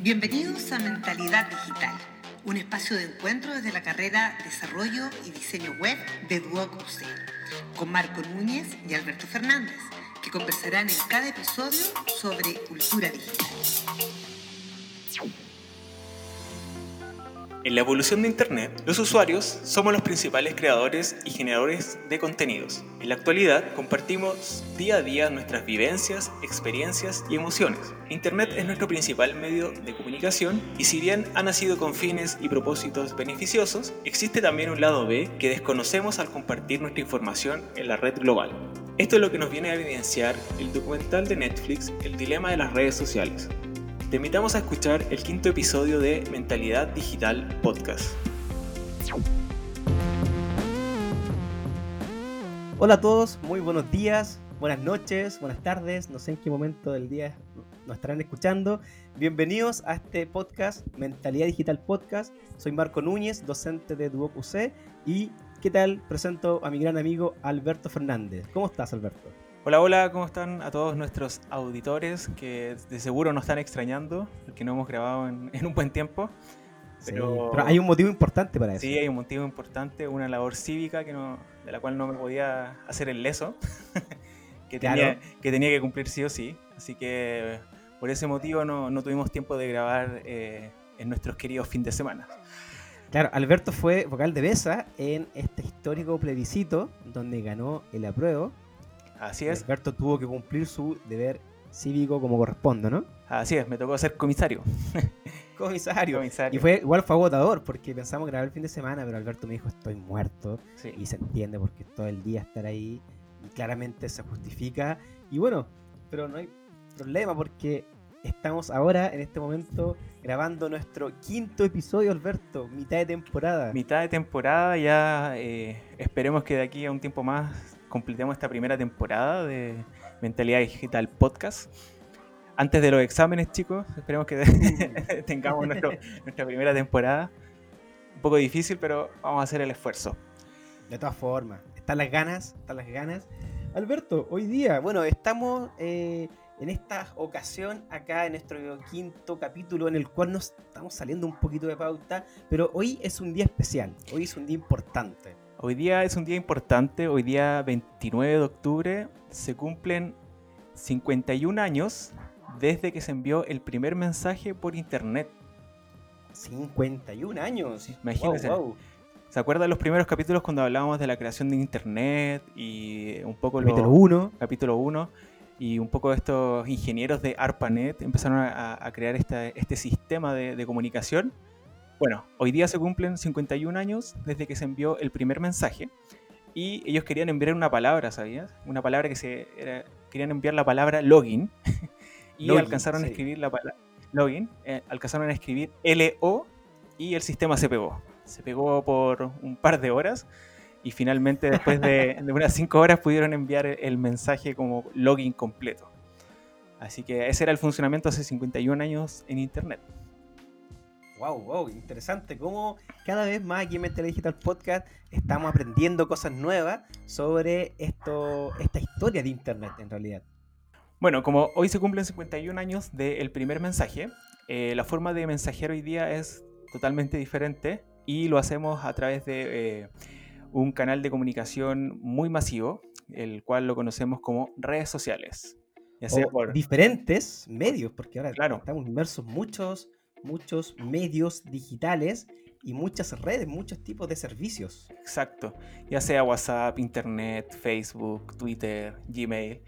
Bienvenidos a Mentalidad Digital, un espacio de encuentro desde la carrera Desarrollo y Diseño Web de Duoc UC, con Marco Núñez y Alberto Fernández, que conversarán en cada episodio sobre cultura digital. En la evolución de Internet, los usuarios somos los principales creadores y generadores de contenidos. En la actualidad, compartimos día a día nuestras vivencias, experiencias y emociones. Internet es nuestro principal medio de comunicación y si bien ha nacido con fines y propósitos beneficiosos, existe también un lado B que desconocemos al compartir nuestra información en la red global. Esto es lo que nos viene a evidenciar el documental de Netflix El dilema de las redes sociales, te invitamos a escuchar el quinto episodio de Mentalidad Digital Podcast. Hola a todos, muy buenos días, buenas noches, buenas tardes, no sé en qué momento del día nos estarán escuchando. Bienvenidos a este podcast, Mentalidad Digital Podcast. Soy Marco Núñez, docente de Duoc UC y ¿qué tal? Presento a mi gran amigo Alberto Fernández. ¿Cómo estás, Alberto? Hola, hola, ¿cómo están a todos nuestros auditores que de seguro nos están extrañando, porque no hemos grabado en, un buen tiempo? Pero... hay un motivo importante para eso. Sí, hay un motivo importante, una labor cívica que no, de la cual no me podía hacer el leso, que, tenía, que tenía que cumplir sí o sí. Así que por ese motivo no, no tuvimos tiempo de grabar eh, en nuestros queridos fin de semana. Claro, Alberto fue vocal de Besa en este histórico plebiscito donde ganó el apruebo Así es. Alberto tuvo que cumplir su deber cívico como corresponde, ¿no? Así es, me tocó ser comisario. comisario. Y fue igual fue agotador porque pensamos grabar el fin de semana, pero Alberto me dijo estoy muerto. Y se entiende porque todo el día estar ahí y claramente se justifica. Y bueno, pero no hay problema porque estamos ahora en este momento grabando nuestro quinto episodio, Alberto, mitad de temporada. Mitad de temporada, ya eh, esperemos que de aquí a un tiempo más completemos esta primera temporada de Mentalidad Digital Podcast. Antes de los exámenes, chicos, esperemos que tengamos nuestra primera temporada. Un poco difícil, pero vamos a hacer el esfuerzo. De todas formas, están las ganas, están las ganas. Alberto, hoy día, bueno, estamos eh, en esta ocasión acá en nuestro quinto capítulo en el cual nos estamos saliendo un poquito de pauta, pero hoy es un día especial, hoy es un día importante. Hoy día es un día importante, hoy día 29 de octubre se cumplen 51 años desde que se envió el primer mensaje por internet. 51 años. Imagínense. ¿Se acuerdan los primeros capítulos cuando hablábamos de la creación de internet y un poco capítulo 1 capítulo 1 y un poco estos ingenieros de ARPANET empezaron a, crear este sistema de comunicación bueno, hoy día se cumplen 51 años desde que se envió el primer mensaje y ellos querían enviar una palabra, ¿sabías? Una palabra que se querían enviar la palabra login y alcanzaron a escribir la palabra login, eh, alcanzaron a escribir LO y el sistema se pegó. Se pegó por un par de horas y finalmente después de, de unas 5 horas pudieron enviar el mensaje como login completo. Así que ese era el funcionamiento hace 51 años en Internet. Wow, wow, interesante. Cómo cada vez más aquí en Mental Digital Podcast estamos aprendiendo cosas nuevas sobre esto, esta historia de Internet en realidad. Bueno, como hoy se cumplen 51 años del primer mensaje, eh, la forma de mensajear hoy día es totalmente diferente y lo hacemos a través de eh, un canal de comunicación muy masivo, el cual lo conocemos como redes sociales. Ya sea por diferentes medios, porque ahora claro. estamos inmersos muchos muchos medios digitales y muchas redes, muchos tipos de servicios. Exacto, ya sea WhatsApp, Internet, Facebook, Twitter, Gmail,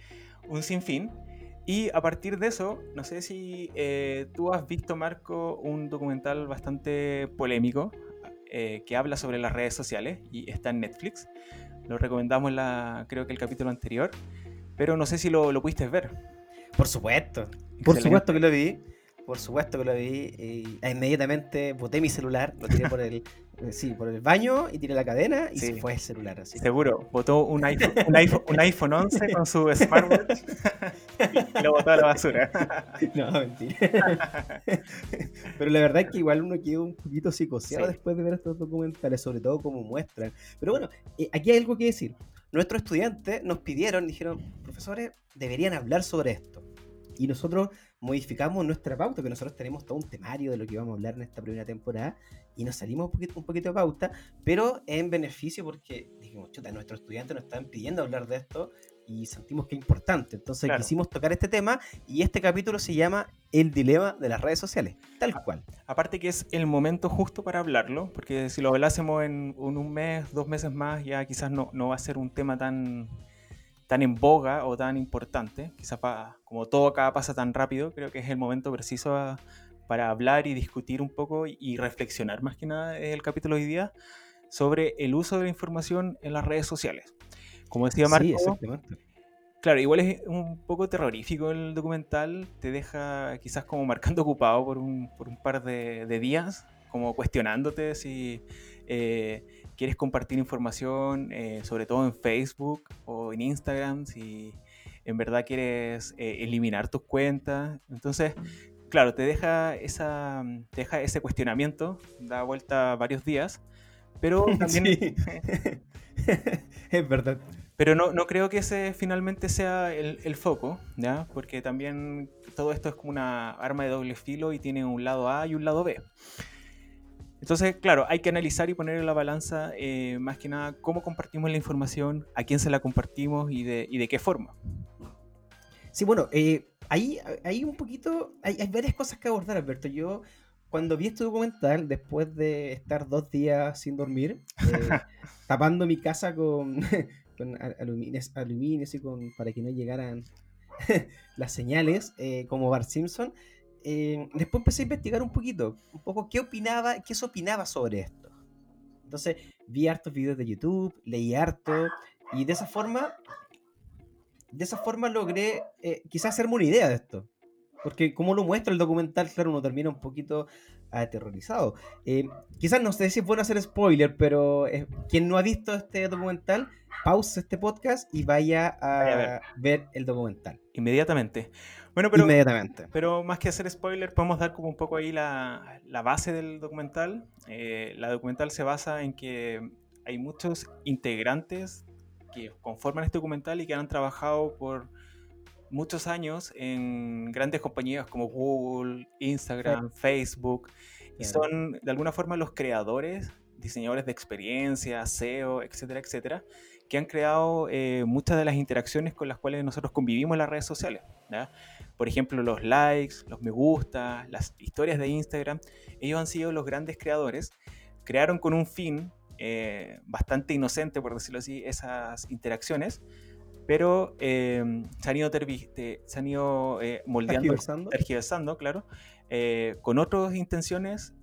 un sinfín. Y a partir de eso, no sé si eh, tú has visto, Marco, un documental bastante polémico eh, que habla sobre las redes sociales y está en Netflix. Lo recomendamos, la, creo que el capítulo anterior, pero no sé si lo, lo pudiste ver. Por supuesto, por supuesto que lo vi por supuesto que lo vi. Y inmediatamente boté mi celular, lo tiré por el, eh, sí, por el baño y tiré la cadena y se fue el celular. Así. Seguro, botó un iPhone, un iPhone, un iPhone 11 con su smartwatch y lo botó a la basura. No, mentira. Pero la verdad es que igual uno quedó un poquito psicoseado después de ver estos documentales, sobre todo como muestran. Pero bueno, eh, aquí hay algo que decir. Nuestros estudiantes nos pidieron, dijeron, profesores, deberían hablar sobre esto. Y nosotros modificamos nuestra pauta, que nosotros tenemos todo un temario de lo que vamos a hablar en esta primera temporada y nos salimos un poquito, un poquito de pauta, pero en beneficio porque dijimos, chuta, nuestros estudiantes nos están pidiendo hablar de esto y sentimos que es importante. Entonces quisimos tocar este tema y este capítulo se llama El dilema de las redes sociales, tal cual. Aparte que es el momento justo para hablarlo, porque si lo hablásemos en un mes, dos meses más, ya quizás no, no va a ser un tema tan, tan en boga o tan importante. Quizás como todo acá pasa tan rápido, creo que es el momento preciso para hablar y discutir un poco y, reflexionar más que nada el capítulo de hoy día sobre el uso de la información en las redes sociales. Como decía Marco, claro, igual es un poco terrorífico el documental, te deja quizás como marcando ocupado por un, por un par de, días, como cuestionándote si eh, quieres compartir información, eh, sobre todo en Facebook o en Instagram, si en verdad quieres eh, eliminar tus cuentas. Entonces, claro, te deja, esa, te deja ese cuestionamiento, da vuelta varios días, pero también... es verdad. Pero no, no, creo que ese finalmente sea el, el, foco, ¿ya? Porque también todo esto es como una arma de doble filo y tiene un lado A y un lado B. Entonces, claro, hay que analizar y poner en la balanza eh, más que nada cómo compartimos la información, a quién se la compartimos y de, y de qué forma. Sí, bueno, eh, ahí hay un poquito, hay, hay varias cosas que abordar, Alberto. Yo cuando vi este documental, después de estar dos días sin dormir, eh, tapando mi casa con, con aluminios, y con, para que no llegaran las señales, eh, como Bart Simpson, eh, después empecé a investigar un poquito, un poco qué opinaba, qué se opinaba sobre esto. Entonces vi hartos videos de YouTube, leí harto, y de esa forma, de esa forma logré quizás hacerme una idea de esto. Porque como lo muestra el documental, claro, uno termina un poquito aterrorizado. Eh, quizás no sé si es bueno hacer spoiler, pero eh, quien no ha visto este documental, pause este podcast y vaya a, ver. el documental. Inmediatamente. Bueno, pero, Inmediatamente. pero más que hacer spoiler, podemos dar como un poco ahí la, base del documental. Eh, la documental se basa en que hay muchos integrantes que conforman este documental y que han trabajado por muchos años en grandes compañías como Google, Instagram, Facebook, y son de alguna forma los creadores, diseñadores de experiencia, SEO, etcétera, etcétera, que han creado eh, muchas de las interacciones con las cuales nosotros convivimos en las redes sociales. Por ejemplo, los likes, los me gusta, las historias de Instagram, ellos han sido los grandes creadores, crearon con un fin eh, bastante inocente, por decirlo así, esas interacciones, pero em, se han ido, se han ido eh, moldeando, tergiversando, claro, eh, con otras intenciones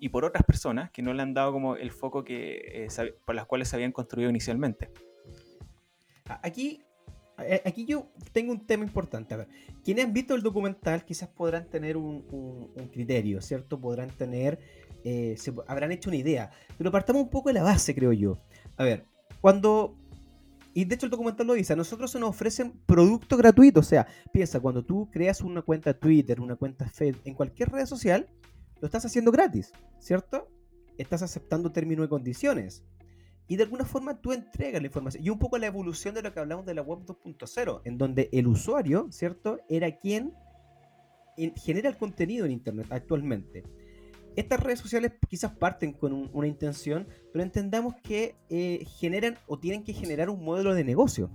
y por otras personas que no le han dado como el foco que, eh, por las cuales se habían construido inicialmente. Aquí, aquí yo tengo un tema importante. A ver, quienes han visto el documental quizás podrán tener un, criterio, ¿cierto? Podrán tener, se, habrán hecho una idea. Pero partamos un poco de la base, creo yo. A ver, cuando y de hecho el documental lo dice, a nosotros se nos ofrecen productos gratuitos. O sea, piensa, cuando tú creas una cuenta Twitter, una cuenta Facebook, en cualquier red social, lo estás haciendo gratis, ¿cierto? Estás aceptando términos y condiciones. Y de alguna forma tú entregas la información. Y un poco la evolución de lo que hablamos de la web 2.0, en donde el usuario, ¿cierto? Era quien genera el contenido en Internet actualmente estas redes sociales quizás parten con una intención, pero entendamos que eh, generan o tienen que generar un modelo de negocio.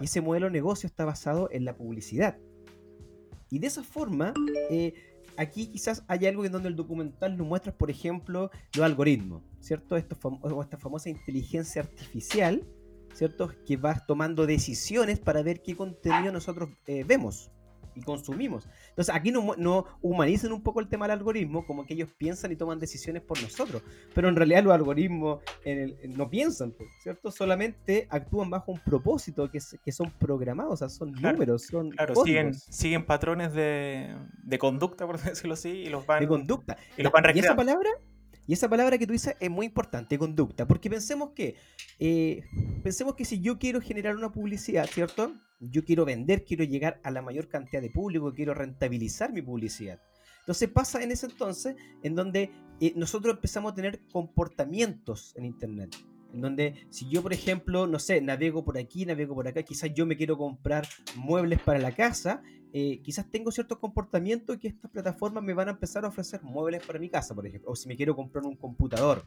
Y ese modelo de negocio está basado en la publicidad. Y de esa forma, eh, aquí quizás hay algo en donde el documental nos muestra, por ejemplo, los algoritmos, ¿cierto? Esta famosa inteligencia artificial, ¿cierto? Que va tomando decisiones para ver qué contenido nosotros eh, vemos y consumimos. Entonces aquí no, no humanizan un poco el tema del algoritmo, como que ellos piensan y toman decisiones por nosotros, pero en realidad los algoritmos no piensan, ¿cierto? Solamente actúan bajo un propósito que, que son programados, o sea, son números, son... Claro, siguen, siguen patrones de, de, conducta, por decirlo así, y los van... De conducta. Y, los van y esa palabra y esa palabra que tú dices es muy importante, conducta, porque pensemos que, eh, pensemos que si yo quiero generar una publicidad, ¿cierto? Yo quiero vender, quiero llegar a la mayor cantidad de público, quiero rentabilizar mi publicidad. Entonces pasa en ese entonces en donde eh, nosotros empezamos a tener comportamientos en Internet. En donde si yo, por ejemplo, no sé, navego por aquí, navego por acá, quizás yo me quiero comprar muebles para la casa, eh, quizás tengo ciertos comportamientos que estas plataformas me van a empezar a ofrecer muebles para mi casa, por ejemplo, o si me quiero comprar un computador.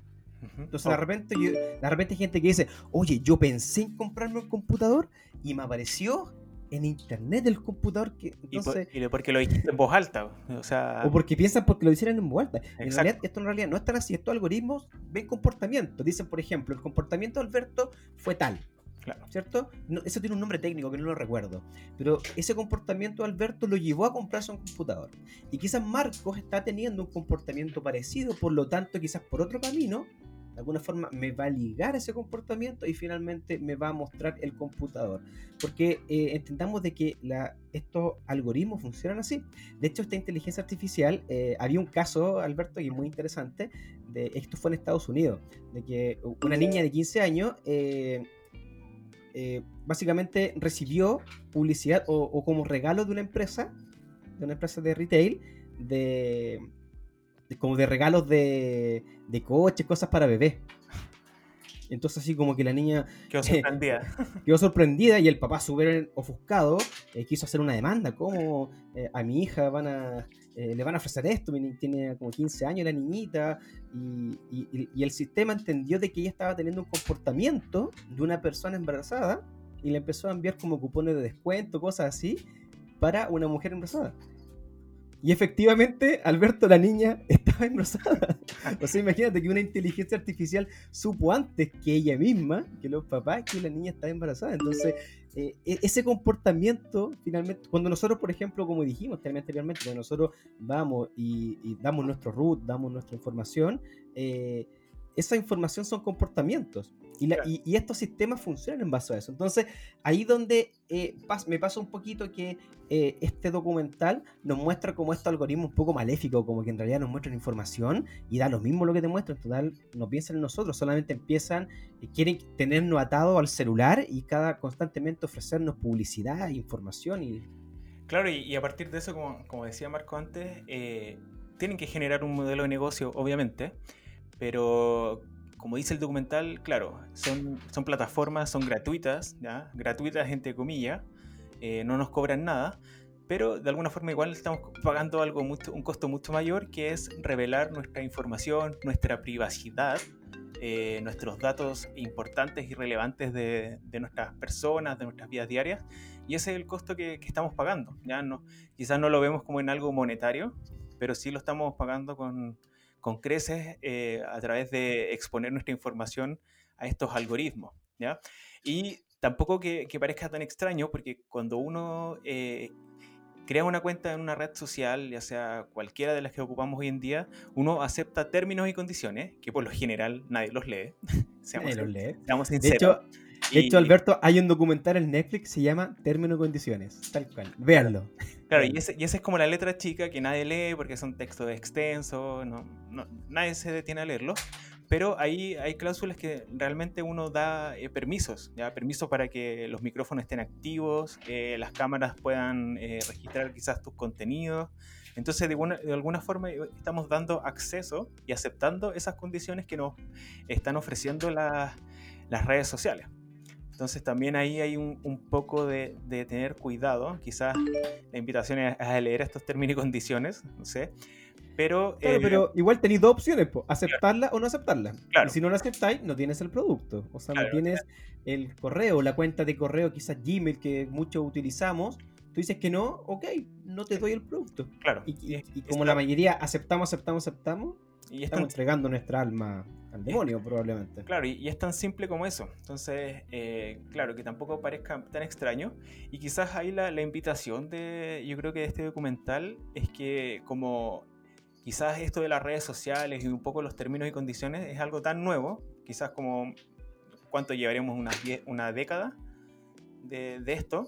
Entonces de oh. repente, de repente hay gente que dice, oye, yo pensé en comprarme un computador y me apareció en internet el computador que entonces y, porque lo dijiste en voz alta o sea o porque piensan porque lo hicieron en voz alta. En realidad esto en realidad no es tan así estos algoritmos ven comportamiento dicen por ejemplo el comportamiento de Alberto fue tal Claro. ¿Cierto? eso tiene un nombre técnico que no lo recuerdo. Pero ese comportamiento de Alberto lo llevó a comprarse un computador. Y quizás Marcos está teniendo un comportamiento parecido, por lo tanto, quizás por otro camino, de alguna forma me va a ligar ese comportamiento y finalmente me va a mostrar el computador. Porque eh, entendamos de que la, estos algoritmos funcionan así. De hecho, esta inteligencia artificial, eh, había un caso, Alberto, y muy interesante, de, esto fue en Estados Unidos, de que una niña de 15 años eh, básicamente recibió publicidad o, o como regalo de una empresa, de una empresa de retail, de como de regalos de, de coches, cosas para bebés. Entonces así como que la niña quedó sorprendida. quedó sorprendida y el papá súper ofuscado eh, quiso hacer una demanda. ¿Cómo eh, a mi hija van a, eh, le van a ofrecer esto? Tiene como 15 años la niñita y, y, el sistema entendió de que ella estaba teniendo un comportamiento de una persona embarazada y le empezó a enviar como cupones de descuento, cosas así, para una mujer embarazada. Y efectivamente, Alberto, la niña, estaba. O sea, imagínate que una inteligencia artificial supo antes que ella misma, que los papás, que la niña estaba embarazada. Entonces, eh, e-, ese comportamiento, finalmente, cuando nosotros, por ejemplo, como dijimos también anteriormente, cuando nosotros vamos y, damos nuestro root, damos nuestra información, eh, esa información son comportamientos. Y, estos sistemas funcionan en base a eso. Entonces, ahí donde eh, me pasa un poquito que eh, este documental nos muestra como estos algoritmos un poco maléficos, como que en realidad nos muestran información y da lo mismo lo que te muestran. En total, no piensan en nosotros, solamente empiezan, eh, quieren tenernos atados al celular y cada constantemente ofrecernos publicidad, información y... Claro, y, a partir de eso, como, como decía Marco antes, tienen que generar un modelo de negocio, obviamente pero como dice el documental, claro, son, son plataformas, son gratuitas, ¿ya? gratuitas entre comillas, eh, no nos cobran nada, pero de alguna forma igual estamos pagando algo mucho, un costo mucho mayor que es revelar nuestra información, nuestra privacidad, eh, nuestros datos importantes y relevantes de, de, nuestras personas, de nuestras vidas diarias, y ese es el costo que, que, estamos pagando. ¿ya? No, quizás no lo vemos como en algo monetario, pero sí lo estamos pagando con, con creces eh, a través de exponer nuestra información a estos algoritmos. ¿ya? Y tampoco que, parezca tan extraño, porque cuando uno eh, crea una cuenta en una red social, ya sea cualquiera de las que ocupamos hoy en día, uno acepta términos y condiciones, que por lo general nadie los lee. seamos, nadie los lee. sinceros. De hecho, Alberto, hay un documental en Netflix que se llama Términos y Condiciones, tal cual. Véanlo. Claro, y, ese, y esa es como la letra chica que nadie lee porque son textos extensos, no, nadie se detiene a leerlo. Pero ahí hay cláusulas que realmente uno da eh, permisos, ¿ya? permisos para que los micrófonos estén activos, eh, las cámaras puedan eh, registrar quizás tus contenidos. Entonces, de, de, alguna forma, estamos dando acceso y aceptando esas condiciones que nos están ofreciendo las redes sociales. Entonces también ahí hay un, poco de, tener cuidado. Quizás la invitación es a leer estos términos y condiciones, no sé. Pero, claro, pero igual tenéis dos opciones, aceptarla o no aceptarla. Y si no la aceptáis, no tienes el producto. O sea, no tienes el correo, la cuenta de correo, quizás Gmail, que muchos utilizamos. Tú dices que no, ok, no te doy el producto. Claro. Y, como la mayoría aceptamos, aceptamos, aceptamos, y estamos entregando nuestra alma al demonio, probablemente. Claro, y, es tan simple como eso. Entonces, eh, claro, que tampoco parezca tan extraño. Y quizás ahí la, la, invitación de, yo creo que de este documental es que como quizás esto de las redes sociales y un poco los términos y condiciones es algo tan nuevo, quizás como cuánto llevaremos una, una década de, de esto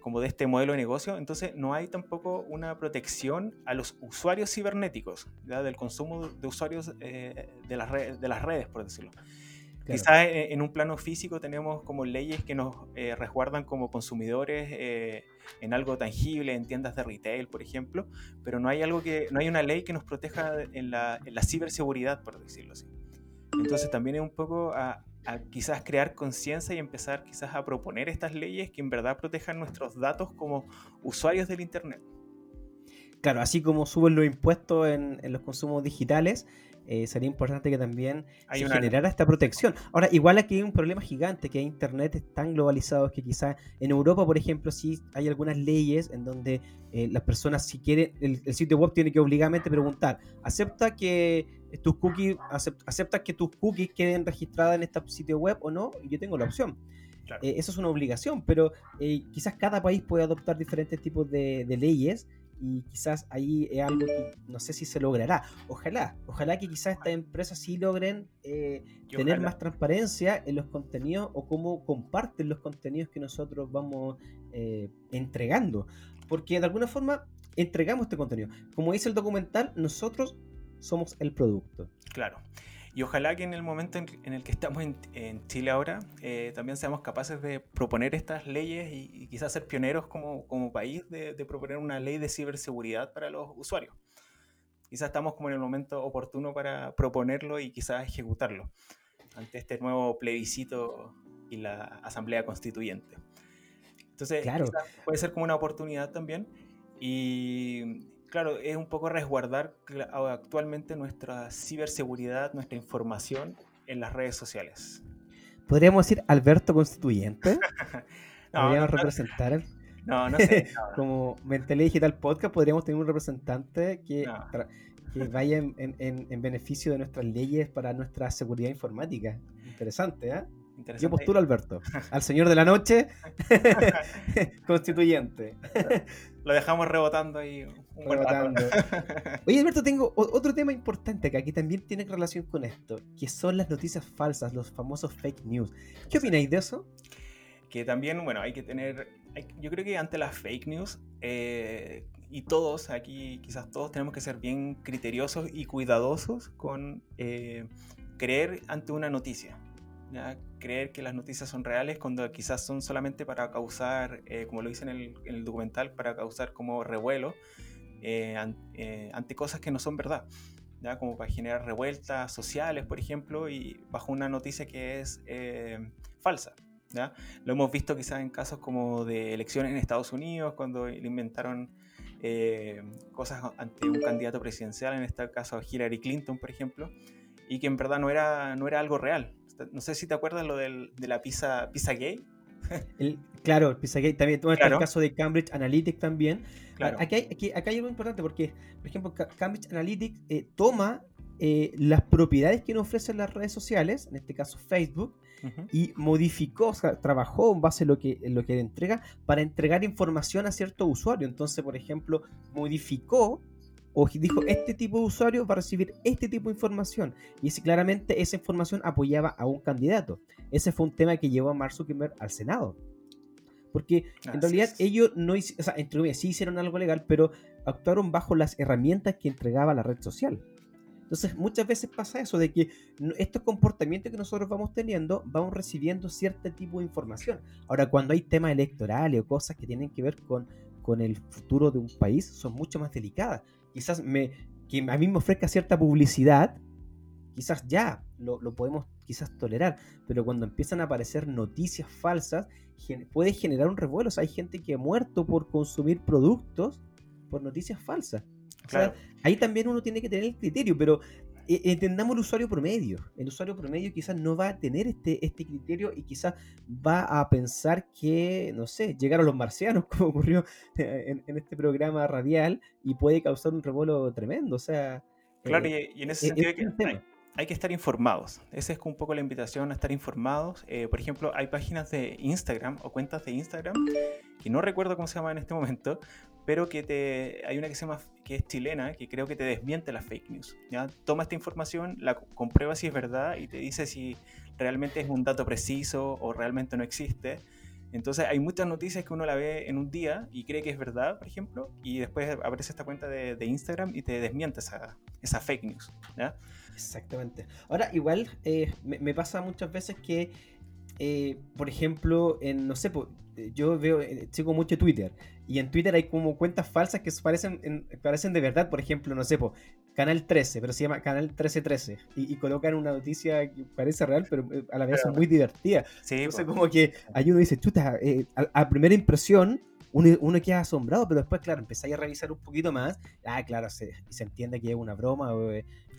como de este modelo de negocio, entonces no hay tampoco una protección a los usuarios cibernéticos, ¿ya? del consumo de usuarios eh, de, las de las redes, por decirlo. Quizás en un plano físico tenemos como leyes que nos eh, resguardan como consumidores eh, en algo tangible, en tiendas de retail, por ejemplo, pero no hay algo que, no hay una ley que nos proteja en la, en la ciberseguridad, por decirlo así. Entonces también es un poco a, a quizás crear conciencia y empezar quizás a proponer estas leyes que en verdad protejan nuestros datos como usuarios del Internet. Claro, así como suben los impuestos en, en los consumos digitales, eh, sería importante que también se generara esta protección. Ahora, igual aquí hay un problema gigante, que Internet es tan globalizado que quizás en Europa, por ejemplo, sí hay algunas leyes en donde eh, las personas, si quieren, el, sitio web tiene que obligadamente preguntar, ¿acepta que tus cookies, acepta que tus cookies queden registradas en este sitio web o no? Y yo tengo la opción. Eh, eso es una obligación, pero quizás cada país puede adoptar diferentes tipos de, de leyes y quizás ahí es algo que no sé si se logrará. Ojalá, ojalá que quizás estas empresas sí logren eh, tener más transparencia en los contenidos o cómo comparten los contenidos que nosotros vamos eh, entregando. Porque de alguna forma entregamos este contenido. Como dice el documental, nosotros somos el producto. Claro. Y ojalá que en el momento en, el que estamos en, Chile ahora, eh, también seamos capaces de proponer estas leyes y, quizás ser pioneros como, como país de, proponer una ley de ciberseguridad para los usuarios. Quizás estamos como en el momento oportuno para proponerlo y quizás ejecutarlo ante este nuevo plebiscito y la Asamblea Constituyente. Entonces, claro. puede ser como una oportunidad también. Y claro, es un poco resguardar actualmente nuestra ciberseguridad, nuestra información en las redes sociales. ¿Podríamos decir Alberto Constituyente? ¿Podríamos representar? No, no sé. Como Mentalidad Digital Podcast, podríamos tener un representante que, que vaya en, beneficio de nuestras leyes para nuestra seguridad informática. Interesante, ¿eh? Yo postulo Alberto, al señor de la noche, constituyente. Lo dejamos rebotando ahí un rebotando. Oye, Alberto, tengo otro tema importante que aquí también tiene relación con esto, que son las noticias falsas, los famosos fake news. ¿Qué opináis de eso? Que también, bueno, hay que tener, yo creo que ante las fake news, eh, y todos aquí, quizás todos tenemos que ser bien criteriosos y cuidadosos con eh, creer ante una noticia. ¿Ya? creer que las noticias son reales cuando quizás son solamente para causar, eh, como lo dice en el, documental, para causar como revuelo eh, eh, ante cosas que no son verdad. ¿ya? Como para generar revueltas sociales, por ejemplo, y bajo una noticia que es falsa. ¿ya? Lo hemos visto quizás en casos como de elecciones en Estados Unidos, cuando inventaron cosas ante un candidato presidencial, en este caso Hillary Clinton, por ejemplo, y que en verdad no era, no era algo real. No sé si te acuerdas lo del, de la pizza, pizza gay. claro, el pizza gay. También todo el caso de Cambridge Analytics también. Aquí, hay, aquí, acá hay algo importante porque, por ejemplo, Cambridge Analytics eh, toma eh, las propiedades que nos ofrecen las redes sociales, en este caso Facebook, y modificó, o sea, trabajó en base a lo que, lo que entrega para entregar información a cierto usuario. Entonces, por ejemplo, modificó o dijo este tipo de usuario va a recibir este tipo de información y si claramente esa información apoyaba a un candidato. Ese fue un tema que llevó a Mark Zuckerberg al Senado. Porque en realidad ellos no o sea, entre sí hicieron algo legal, pero actuaron bajo las herramientas que entregaba la red social. Entonces muchas veces pasa eso, de que estos comportamientos que nosotros vamos teniendo, vamos recibiendo cierto tipo de información. Ahora, cuando hay temas electorales o cosas que tienen que ver con, con el futuro de un país, son mucho más delicadas quizás me, que a mí me ofrezca cierta publicidad, quizás ya lo, podemos quizás tolerar, pero cuando empiezan a aparecer noticias falsas, puede generar un revuelo. hay gente que ha muerto por consumir productos por noticias falsas. ahí también uno tiene que tener el criterio, pero entendamos el usuario promedio. El usuario promedio quizás no va a tener este, este criterio y quizás va a pensar que, no sé, llegaron los marcianos, como ocurrió en, este programa radial, y puede causar un revuelo tremendo. O sea. Claro, eh, y, en ese sentido que hay, que estar informados. Esa es un poco la invitación a estar informados. Eh, por ejemplo, hay páginas de Instagram o cuentas de Instagram que no recuerdo cómo se llama en este momento, pero que te, hay una que se llama, que es chilena, que creo que te desmiente las fake news. ¿ya? Toma esta información, la comprueba si es verdad y te dice si realmente es un dato preciso o realmente no existe. Entonces hay muchas noticias que uno la ve en un día y cree que es verdad, por ejemplo, y después aparece esta cuenta de, Instagram y te desmiente esa, esa fake news. ¿ya? Exactamente. Ahora, igual eh, me, me, pasa muchas veces que eh, por ejemplo, en, no sé, yo veo, sigo mucho Twitter, y en Twitter hay como cuentas falsas que parecen, parecen de verdad, por ejemplo, no sé, Canal 13, pero se llama Canal 1313, y, y colocan una noticia que parece real, pero a la vez es muy divertida. Sí, Entonces, como que hay uno dice, chuta, a, primera impresión, uno, uno, queda asombrado, pero después, claro, empezáis a revisar un poquito más. Ah, claro, se, se entiende que es una broma o,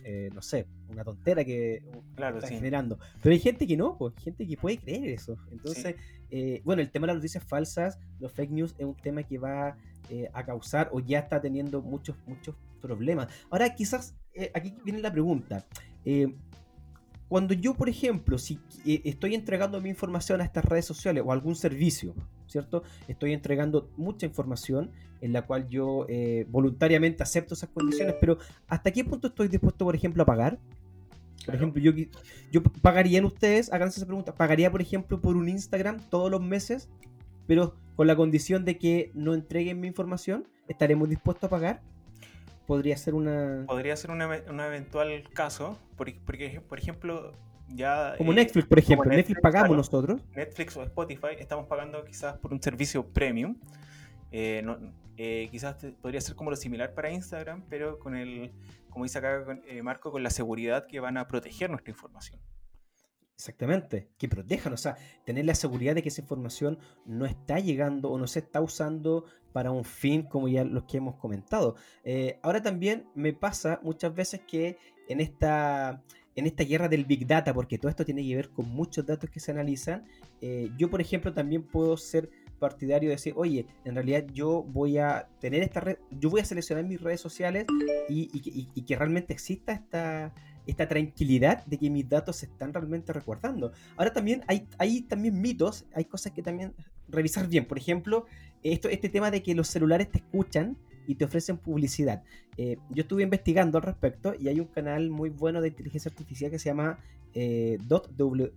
eh, no sé, una tontera que claro, está generando. Pero hay gente que no, pues, gente que puede creer eso. Entonces, eh, bueno, el tema de las noticias falsas, los fake news, es un tema que va eh, a causar o ya está teniendo muchos, muchos problemas. Ahora, quizás, aquí viene la pregunta. Cuando yo, por ejemplo, si estoy entregando mi información a estas redes sociales o algún servicio, ¿cierto? Estoy entregando mucha información en la cual yo eh, voluntariamente acepto esas condiciones, pero ¿hasta qué punto estoy dispuesto, por ejemplo, a pagar? Por ejemplo, yo, yo pagarían ustedes, háganse esa pregunta, ¿pagaría, por ejemplo, por un Instagram todos los meses, pero con la condición de que no entreguen mi información? ¿Estaremos dispuestos a pagar? Podría ser una... Podría ser un eventual caso, porque, porque, por ejemplo, como eh, Netflix, por ejemplo. Netflix, pagamos nosotros. Netflix o Spotify estamos pagando quizás por un servicio premium. Eh, eh, quizás podría ser como lo similar para Instagram, pero con el, como dice acá Marco, con la seguridad que van a proteger nuestra información. Exactamente, que protejan, o sea, tener la seguridad de que esa información no está llegando o no se está usando para un fin como ya los que hemos comentado. ahora también me pasa muchas veces que en esta en esta guerra del Big Data, porque todo esto tiene que ver con muchos datos que se analizan, eh, yo por ejemplo también puedo ser partidario de decir, oye, en realidad yo voy a tener esta red, yo voy a seleccionar mis redes sociales y, que realmente exista esta, esta tranquilidad de que mis datos se están realmente recordando. Ahora también hay, hay también mitos, hay cosas que también revisar bien. Por ejemplo, esto, este tema de que los celulares te escuchan y te ofrecen publicidad. Eh, yo estuve investigando al respecto y hay un canal muy bueno de inteligencia artificial que se llama eh, .w,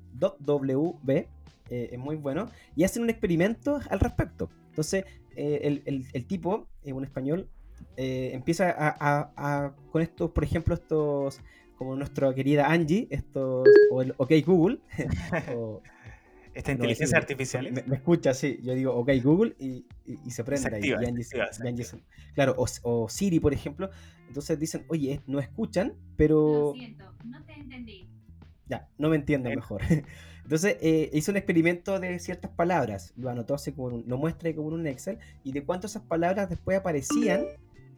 eh, es muy bueno, y hacen un experimento al respecto. Entonces, el, el, tipo, un español, empieza a, con estos, por ejemplo, estos, como nuestra querida Angie, estos, o el OK Google, o, esta inteligencia artificial. Me, escucha, sí. Yo digo, ok, Google, y, se prende ahí. claro, o, Siri, por ejemplo. Entonces dicen, oye, no escuchan, pero. Lo siento, no te entendí. Ya, no me entienden mejor. Entonces eh, hizo un experimento de ciertas palabras. Lo anotó así como lo muestra como en un Excel. Y de cuántas esas palabras después aparecían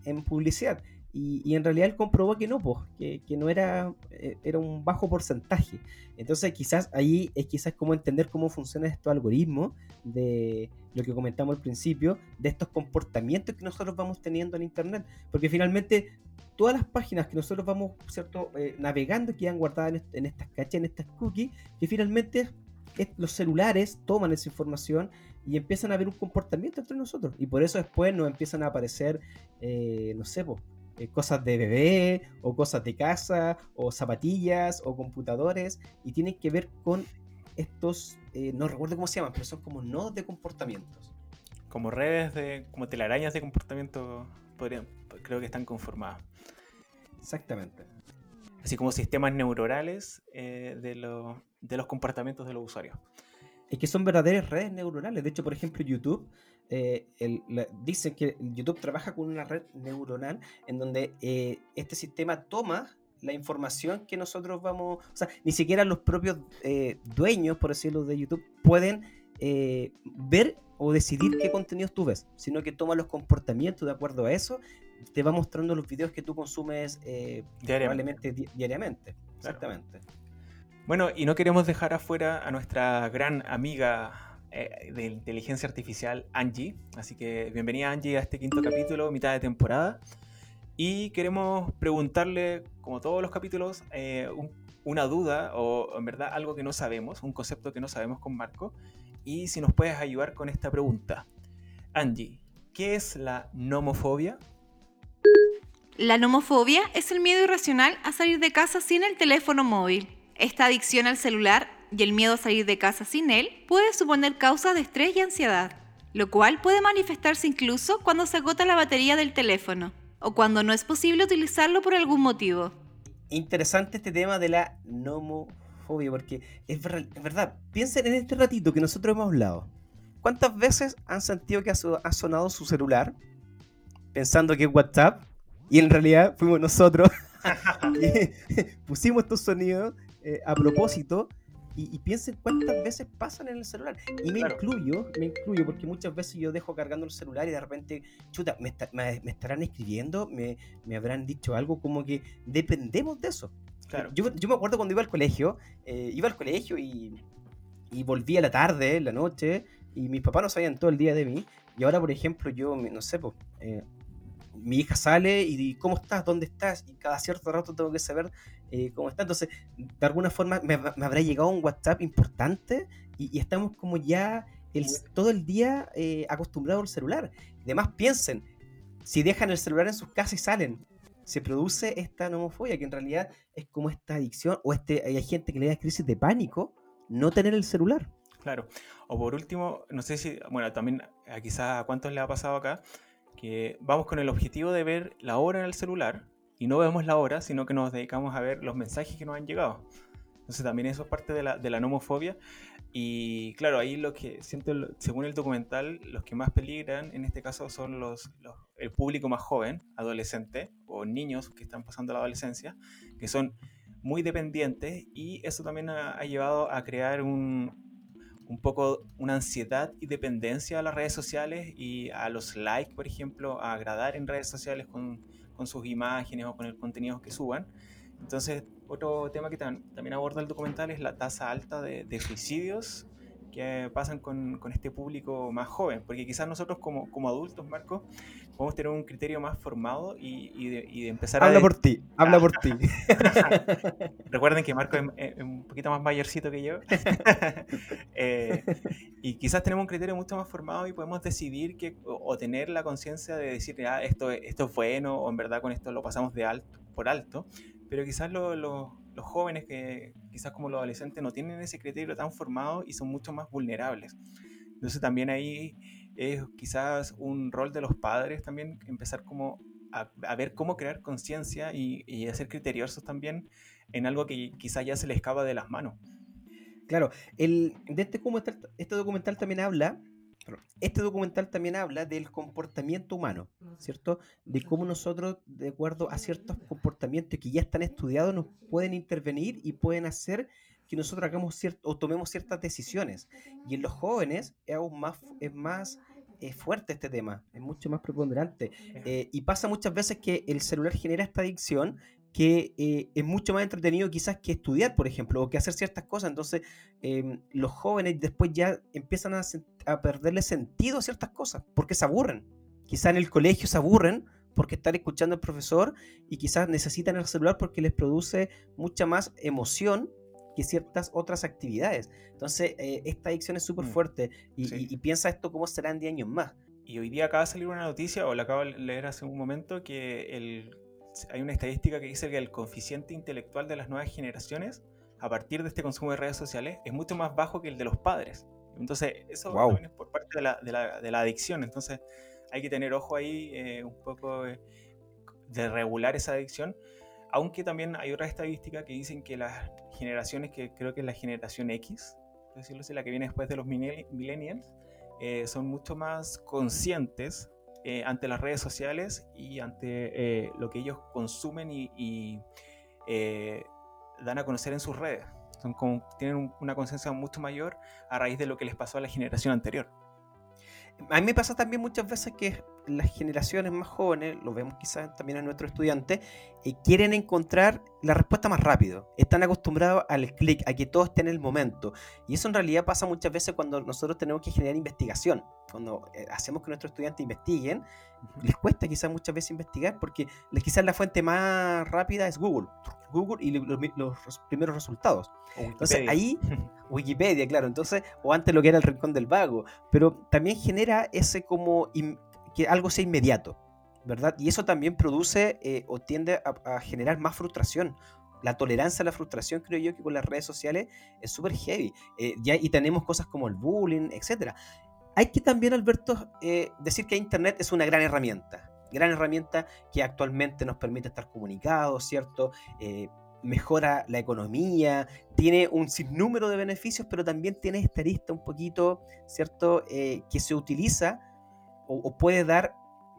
en publicidad. Y, en realidad él comprobó que no, pues, que, no era, eh, era un bajo porcentaje. Entonces quizás ahí es quizás como entender cómo funcionan estos algoritmos de lo que comentamos al principio, de estos comportamientos que nosotros vamos teniendo en Internet. Porque finalmente todas las páginas que nosotros vamos ¿cierto? Eh, navegando quedan guardadas en, estas cachas, en estas cookies, que finalmente los celulares toman esa información y empiezan a ver un comportamiento entre nosotros. Y por eso después nos empiezan a aparecer, eh, no sé, pues, eh, cosas de bebé o cosas de casa o zapatillas o computadores y tienen que ver con estos, eh, no recuerdo cómo se llaman, pero son como nodos de comportamientos. Como redes de, como telarañas de comportamiento, podrían, creo que están conformadas. Exactamente. Así como sistemas neuronales eh, de, de los comportamientos de los usuarios. Es que son verdaderas redes neuronales. De hecho, por ejemplo, YouTube eh, dicen que YouTube trabaja con una red neuronal en donde eh, este sistema toma la información que nosotros vamos, o sea, ni siquiera los propios eh, dueños, por decirlo, de YouTube pueden ver o decidir qué contenidos tú ves, sino que toma los comportamientos de acuerdo a eso, te va mostrando los videos que tú consumes probablemente diariamente. Exactamente. Bueno, y no queremos dejar afuera a nuestra gran amiga eh, de inteligencia artificial Angie. Así que bienvenida Angie a este quinto capítulo, mitad de temporada. Y queremos preguntarle, como todos los capítulos, eh, una duda o en verdad algo que no sabemos, un concepto que no sabemos con Marco. Y si nos puedes ayudar con esta pregunta. Angie, ¿qué es la nomofobia? La nomofobia es el miedo irracional a salir de casa sin el teléfono móvil. Esta adicción al celular y el miedo a salir de casa sin él puede suponer causa de estrés y ansiedad, lo cual puede manifestarse incluso cuando se agota la batería del teléfono o cuando no es posible utilizarlo por algún motivo. Interesante este tema de la nomofobia porque es, verdad, piensen en este ratito que nosotros hemos hablado. ¿Cuántas veces han sentido que ha, sonado su celular pensando que es WhatsApp y en realidad fuimos nosotros pusimos estos sonidos eh, a propósito y, piensen cuántas veces pasan en el celular. Y me incluyo, me incluyo, porque muchas veces yo dejo cargando el celular y de repente, chuta, me, estarán escribiendo, me, habrán dicho algo como que dependemos de eso. Claro. Yo, me acuerdo cuando iba al colegio, eh, iba al colegio y, y volvía a la tarde, la noche, y mis papás no sabían todo el día de mí. Y ahora, por ejemplo, yo, no sé, pues, mi hija sale y ¿cómo estás? ¿Dónde estás? Y cada cierto rato tengo que saber eh, cómo está. Entonces, de alguna forma me, habrá llegado un WhatsApp importante y, estamos como ya el, todo el día eh, acostumbrados al celular. Además, piensen, si dejan el celular en sus casas y salen, se produce esta nomofobia, que en realidad es como esta adicción, o este, hay gente que le da crisis de pánico no tener el celular. Claro. O por último, no sé si, bueno, también quizás a cuántos le ha pasado acá, que vamos con el objetivo de ver la hora en el celular y no vemos la hora, sino que nos dedicamos a ver los mensajes que nos han llegado. Entonces también eso es parte de la, de la nomofobia. Y claro, ahí lo que siento, según el documental, los que más peligran en este caso son los, el público más joven, adolescente o niños que están pasando la adolescencia, que son muy dependientes y eso también ha llevado a crear un, un poco una ansiedad y dependencia a las redes sociales y a los likes, por ejemplo, a agradar en redes sociales con, con sus imágenes o con el contenido que suban. Entonces, otro tema que también aborda el documental es la tasa alta de, de suicidios que pasan con, con, este público más joven, porque quizás nosotros como, como adultos, Marco, podemos tener un criterio más formado y, y, de, y de, empezar habla por ti, habla por ti. Recuerden que Marco es, un poquito más mayorcito que yo. eh, y quizás tenemos un criterio mucho más formado y podemos decidir que, o, tener la conciencia de decir, ah, esto, esto es bueno, o en verdad con esto lo pasamos de alto, por alto, pero quizás lo, lo los jóvenes que quizás como los adolescentes no tienen ese criterio tan formado y son mucho más vulnerables. Entonces también ahí es quizás un rol de los padres también empezar como a, ver cómo crear conciencia y, y, ser criteriosos también en algo que quizás ya se les escapa de las manos. Claro, el, de este documental, este documental también habla este documental también habla del comportamiento humano, ¿cierto? De cómo nosotros, de acuerdo a ciertos comportamientos que ya están estudiados, nos pueden intervenir y pueden hacer que nosotros hagamos cierto, o tomemos ciertas decisiones. Y en los jóvenes es aún más, es más eh, fuerte este tema, es mucho más preponderante. Eh, y pasa muchas veces que el celular genera esta adicción que eh, es mucho más entretenido quizás que estudiar, por ejemplo, o que hacer ciertas cosas. Entonces, em, los jóvenes después ya empiezan a, perderle sentido a ciertas cosas, porque se aburren. Quizás en el colegio se aburren porque están escuchando al profesor y quizás necesitan el celular porque les produce mucha más emoción que ciertas otras actividades. Entonces, eh, esta adicción es súper mm, fuerte y, y, piensa esto cómo será en 10 años más. Y hoy día acaba de salir una noticia, o la acabo de leer hace un momento, que el hay una estadística que dice que el coeficiente intelectual de las nuevas generaciones, a partir de este consumo de redes sociales, es mucho más bajo que el de los padres. Entonces, eso también es por parte de la, de, la, de la, adicción. Entonces, hay que tener ojo ahí eh, un poco de regular esa adicción. Aunque también hay otra estadística que dicen que las generaciones, que creo que es la generación X, decirlo así, la que viene después de los millennials, eh, son mucho más conscientes eh, ante las redes sociales y ante eh, lo que ellos consumen y, eh, dan a conocer en sus redes. Tienen una conciencia mucho mayor a raíz de lo que les pasó a la generación anterior. A mí me pasa también muchas veces que las generaciones más jóvenes, lo vemos quizás también en nuestros estudiantes, quieren encontrar la respuesta más rápido. Están acostumbrados al clic, a que todo esté en el momento. Y eso en realidad pasa muchas veces cuando nosotros tenemos que generar investigación cuando eh, hacemos que nuestros estudiantes investiguen, les cuesta quizás muchas veces investigar porque quizás la fuente más rápida es Google. Google y los, primeros resultados. Entonces ahí, Wikipedia, claro, entonces, o antes lo que era el rincón del vago, pero también genera ese como que algo sea inmediato, ¿verdad? Y eso también produce eh, o tiende a, generar más frustración la tolerancia a la frustración, creo yo que con las redes sociales es súper heavy. Eh, y tenemos cosas como el bullying, etc. Hay que también, Alberto, eh, decir que Internet es una gran herramienta, gran herramienta que actualmente nos permite estar comunicados, ¿cierto? Mejora la economía, tiene un sinnúmero de beneficios, pero también tiene esta lista un poquito, ¿cierto?, que se utiliza o, puede dar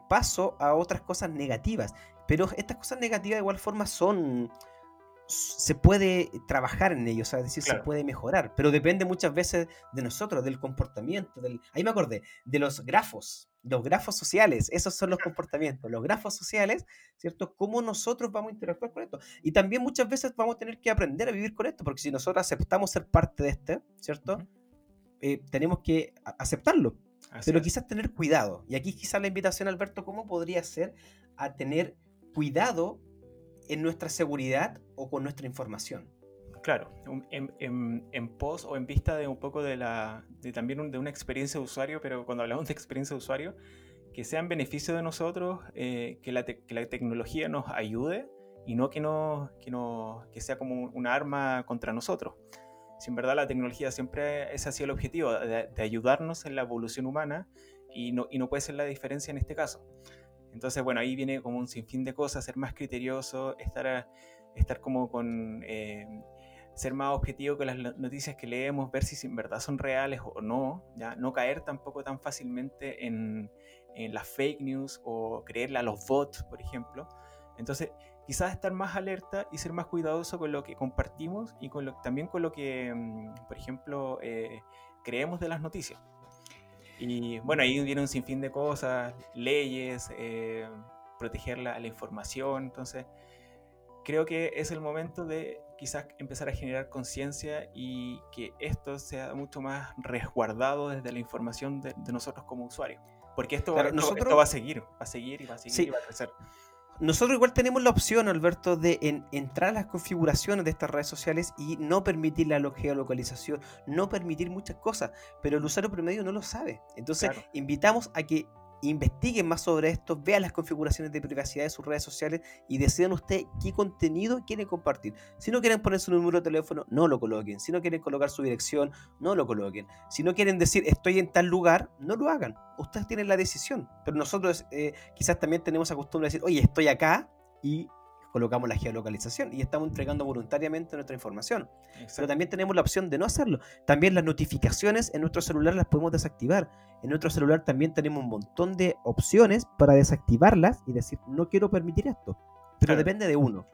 paso a otras cosas negativas. Pero estas cosas negativas de igual forma son, se puede trabajar en ellos, es decir, se puede mejorar, pero depende muchas veces de nosotros, del comportamiento, del... ahí me acordé, de los grafos, los grafos sociales, esos son los comportamientos, los grafos sociales, ¿cierto? Cómo nosotros vamos a interactuar con esto. Y también muchas veces vamos a tener que aprender a vivir con esto, porque si nosotros aceptamos ser parte de este, ¿cierto? Eh, tenemos que aceptarlo, pero quizás tener cuidado. Y aquí quizás la invitación, Alberto, ¿cómo podría ser a tener cuidado en nuestra seguridad o con nuestra información. Claro, en, pos o en vista de un poco de la de también de una experiencia de usuario, pero cuando hablamos de experiencia de usuario, que sea en beneficio de nosotros, eh, que, la la tecnología nos ayude y no que, no, que, no, que sea como una arma contra nosotros. Si en verdad la tecnología siempre es así el objetivo, de, ayudarnos en la evolución humana y no, y no puede ser la diferencia en este caso. Entonces, bueno, ahí viene como un sinfín de cosas, ser más criterioso, estar, estar como con... Eh, ser más objetivo con las noticias que leemos, ver si en verdad son reales o no, ¿ya? no caer tampoco tan fácilmente en, en las fake news o creerle a los bots, por ejemplo. Entonces, quizás estar más alerta y ser más cuidadoso con lo que compartimos y con lo, también con lo que, mm, por ejemplo, eh, creemos de las noticias. Y bueno, ahí viene un sinfín de cosas, leyes, eh, proteger la, la, información. Entonces, creo que es el momento de quizás empezar a generar conciencia y que esto sea mucho más resguardado desde la información de, nosotros como usuarios. Porque esto, nosotros... va a seguir, va a seguir y va a seguir y va a crecer. Nosotros igual tenemos la opción, Alberto, de entrar a las configuraciones de estas redes sociales y no permitir la geolocalización, no permitir muchas cosas, pero el usuario promedio no lo sabe. Entonces, invitamos a que investiguen más sobre esto, vean las configuraciones de privacidad de sus redes sociales y decidan ustedes qué contenido quieren compartir. Si no quieren poner su número de teléfono, no lo coloquen. Si no quieren colocar su dirección, no lo coloquen. Si no quieren decir estoy en tal lugar, no lo hagan. Ustedes tienen la decisión. Pero nosotros eh, quizás también tenemos la costumbre de decir, oye, estoy acá y colocamos la geolocalización y estamos entregando voluntariamente nuestra información. Pero también tenemos la opción de no hacerlo. También las notificaciones en nuestro celular las podemos desactivar. En nuestro celular también tenemos un montón de opciones para desactivarlas y decir, no quiero permitir esto. Pero depende de uno.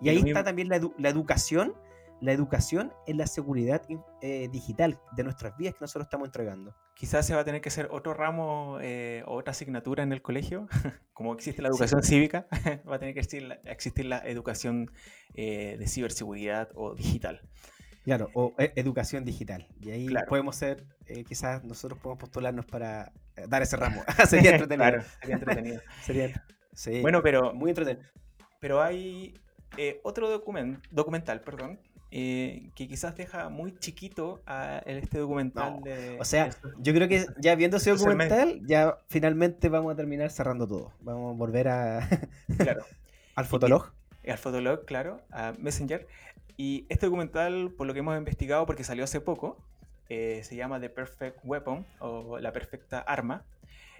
Y, ahí está también la, la educación la educación en la seguridad eh, digital de nuestras vidas que nosotros estamos entregando. Quizás se va a tener que hacer otro ramo eh, o otra asignatura en el colegio, como existe la educación cívica, va a tener que existir la, educación eh, de ciberseguridad o digital. Claro, o educación digital. Y ahí podemos ser, quizás nosotros podemos postularnos para dar ese ramo. sería entretenido. sería entretenido. sería, sí, bueno, pero... Muy entretenido. Pero hay otro documental, perdón, eh, que quizás deja muy chiquito a este documental. de, o sea, yo creo que ya viendo ese documental, ya finalmente vamos a terminar cerrando todo. Vamos a volver a claro. al Fotolog. al Fotolog, claro, a Messenger. Y este documental, por lo que hemos investigado, porque salió hace poco, eh, se llama The Perfect Weapon o La Perfecta Arma.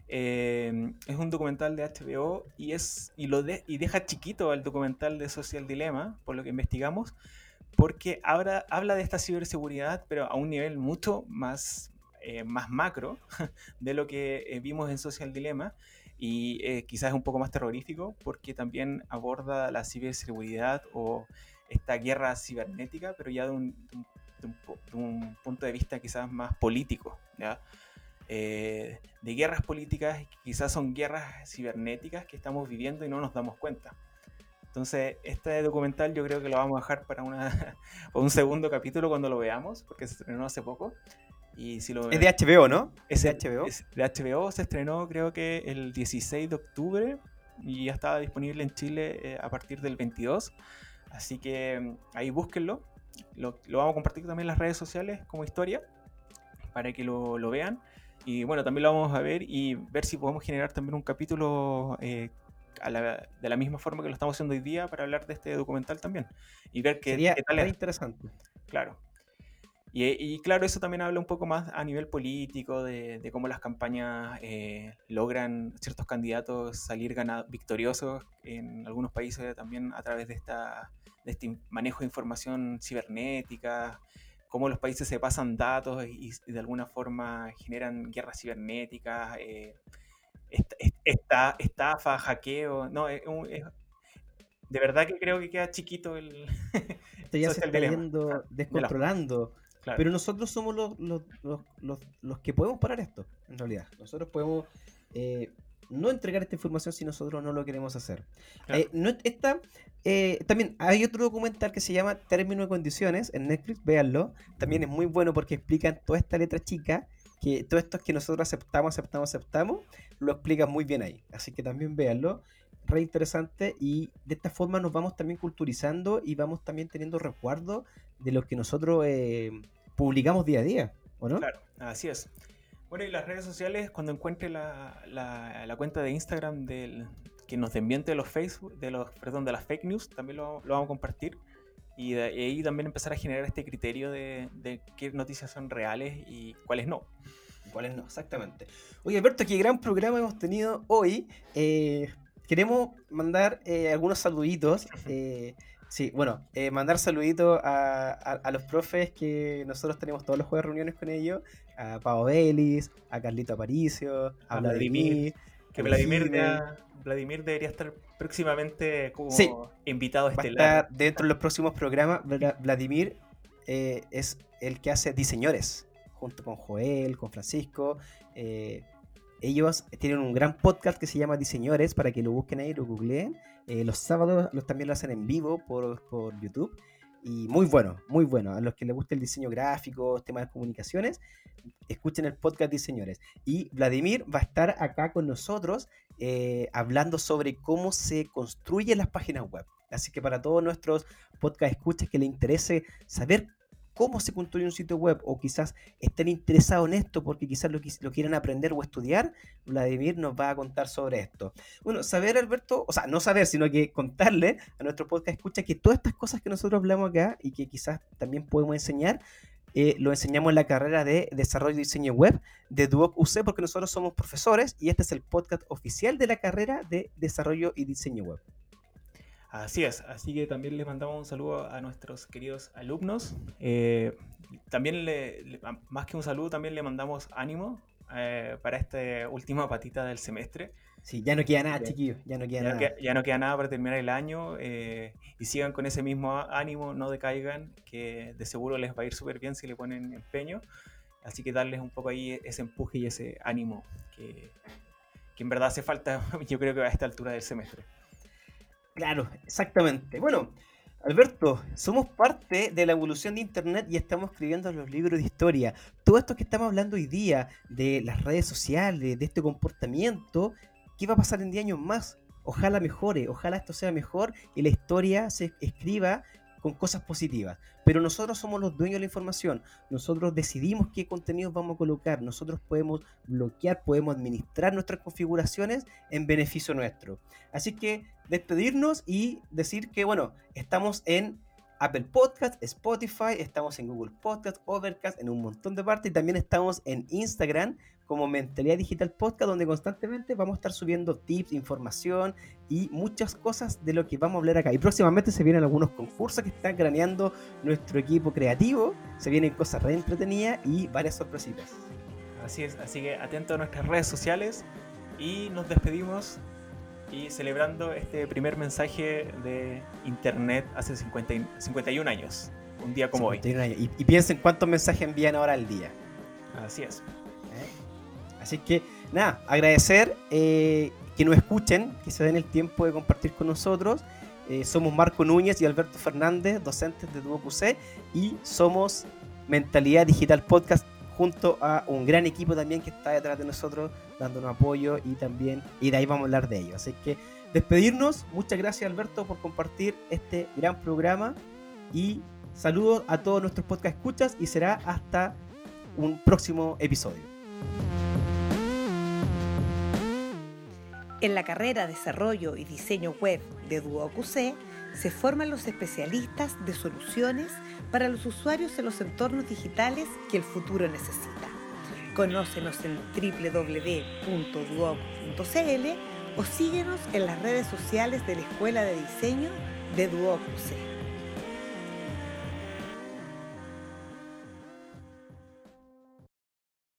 Eh, es un documental de HBO y, es, y, lo de, y deja chiquito al documental de Social Dilemma, por lo que investigamos, porque ahora habla de esta ciberseguridad, pero a un nivel mucho más, eh, más macro de lo que eh, vimos en Social Dilemma y eh, quizás es un poco más terrorífico porque también aborda la ciberseguridad o esta guerra cibernética, pero ya de un, punto de vista quizás más político, ¿ya? de guerras políticas, quizás son guerras cibernéticas que estamos viviendo y no nos damos cuenta. Entonces, este documental yo creo que lo vamos a dejar para una, un segundo capítulo cuando lo veamos, porque se estrenó hace poco. Y si lo, es de HBO, ¿no? Es de HBO. Es de HBO, se estrenó creo que el 16 de octubre y ya estaba disponible en Chile eh, a partir del 22. Así que mm, ahí búsquenlo. Lo, lo, vamos a compartir también en las redes sociales como historia para que lo, lo, vean. Y bueno, también lo vamos a ver y ver si podemos generar también un capítulo eh, de la misma forma que lo estamos haciendo hoy día para hablar de este documental también. Y ver qué, tal es. interesante. Claro. Y, claro, eso también habla un poco más a nivel político, de, cómo las campañas eh, logran ciertos candidatos salir ganados, victoriosos en algunos países también a través de, esta, de este manejo de información cibernética, cómo los países se pasan datos y, de alguna forma generan guerras cibernéticas, eh, esta, estafa, hackeo. No, es, de verdad que creo que queda chiquito el. Esto ya se está yendo descontrolando. Pero nosotros somos los, los, los, los, que podemos parar esto, en realidad. Nosotros podemos eh, no entregar esta información si nosotros no lo queremos hacer. Eh, no, esta, eh, también hay otro documental que se llama Términos y Condiciones en Netflix, véanlo. También es muy bueno porque explican toda esta letra chica, que todo esto que nosotros aceptamos, aceptamos, aceptamos, lo explican muy bien ahí. Así que también véanlo. Re interesante y de esta forma nos vamos también culturizando y vamos también teniendo recuerdo de lo que nosotros eh, publicamos día a día, ¿o no? Claro, así es. Bueno, y las redes sociales, cuando encuentre la, la, cuenta de Instagram del que nos desmiente de los Facebook, de los, perdón, de las fake news, también lo, lo vamos a compartir. Y, de, ahí también empezar a generar este criterio de, de, qué noticias son reales y cuáles no. Cuáles no, exactamente. Oye, Alberto, qué gran programa hemos tenido hoy. Eh, queremos mandar eh, algunos saluditos. Eh, Sí, bueno, mandar saluditos a, los profes que nosotros tenemos todos los jueves reuniones con ellos, a Pau Belis, a Carlito Aparicio, a, Vladimir. Que Vladimir, Vladimir, debería estar próximamente como invitado a este lado. dentro de los próximos programas. Vladimir eh, es el que hace Diseñores, junto con Joel, con Francisco. Eh, ellos tienen un gran podcast que se llama Diseñores, para que lo busquen ahí, lo googleen. Eh, los sábados los, también lo hacen en vivo por, YouTube. Y muy bueno, muy bueno. A los que les guste el diseño gráfico, temas de comunicaciones, escuchen el podcast Diseñores. Y Vladimir va a estar acá con nosotros eh, hablando sobre cómo se construyen las páginas web. Así que para todos nuestros podcast escuchas que les interese saber cómo se construye un sitio web o quizás estén interesados en esto porque quizás lo, quieran aprender o estudiar, Vladimir nos va a contar sobre esto. Bueno, saber, Alberto, o sea, no saber, sino que contarle a nuestro podcast escucha que todas estas cosas que nosotros hablamos acá y que quizás también podemos enseñar, eh, lo enseñamos en la carrera de desarrollo y diseño web de Duoc UC porque nosotros somos profesores y este es el podcast oficial de la carrera de desarrollo y diseño web. Así es, así que también les mandamos un saludo a nuestros queridos alumnos. Eh, también, le, más que un saludo, también le mandamos ánimo eh, para esta última patita del semestre. Sí, ya no queda nada, chiquillos, ya no queda nada. ya no queda nada para terminar el año eh, y sigan con ese mismo ánimo, no decaigan, que de seguro les va a ir súper bien si le ponen empeño. Así que darles un poco ahí ese empuje y ese ánimo que, que en verdad hace falta, yo creo que a esta altura del semestre. Claro, exactamente. Bueno, Alberto, somos parte de la evolución de Internet y estamos escribiendo los libros de historia. Todo esto que estamos hablando hoy día, de las redes sociales, de este comportamiento, ¿qué va a pasar en 10 años más? Ojalá mejore, ojalá esto sea mejor y la historia se escriba con cosas positivas. Pero nosotros somos los dueños de la información. Nosotros decidimos qué contenidos vamos a colocar. Nosotros podemos bloquear, podemos administrar nuestras configuraciones en beneficio nuestro. Así que despedirnos y decir que, bueno, estamos en Apple Podcast, Spotify, estamos en Google Podcast, Overcast, en un montón de partes y también estamos en Instagram como Mentalidad Digital Podcast, donde constantemente vamos a estar subiendo tips, información y muchas cosas de lo que vamos a hablar acá. Y próximamente se vienen algunos concursos que están craneando nuestro equipo creativo, se vienen cosas re entretenidas y varias sorpresitas. Así es, así que atento a nuestras redes sociales y nos despedimos y celebrando este primer mensaje de Internet hace 51 años, un día como hoy. Y, y, piensen cuántos mensajes envían ahora al día. Así es. Así que, nada, agradecer eh, que nos escuchen, que se den el tiempo de compartir con nosotros. Eh, somos Marco Núñez y Alberto Fernández, docentes de DuoQC, y somos Mentalidad Digital Podcast junto a un gran equipo también que está detrás de nosotros dándonos apoyo y también, y de ahí vamos a hablar de ello. Así que despedirnos, muchas gracias Alberto por compartir este gran programa y saludos a todos nuestros podcast escuchas y será hasta un próximo episodio. En la carrera Desarrollo y Diseño Web de DuoQC se forman los especialistas de soluciones para los usuarios en los entornos digitales que el futuro necesita. Conócenos en www.duoc.cl o síguenos en las redes sociales de la Escuela de Diseño de Duoc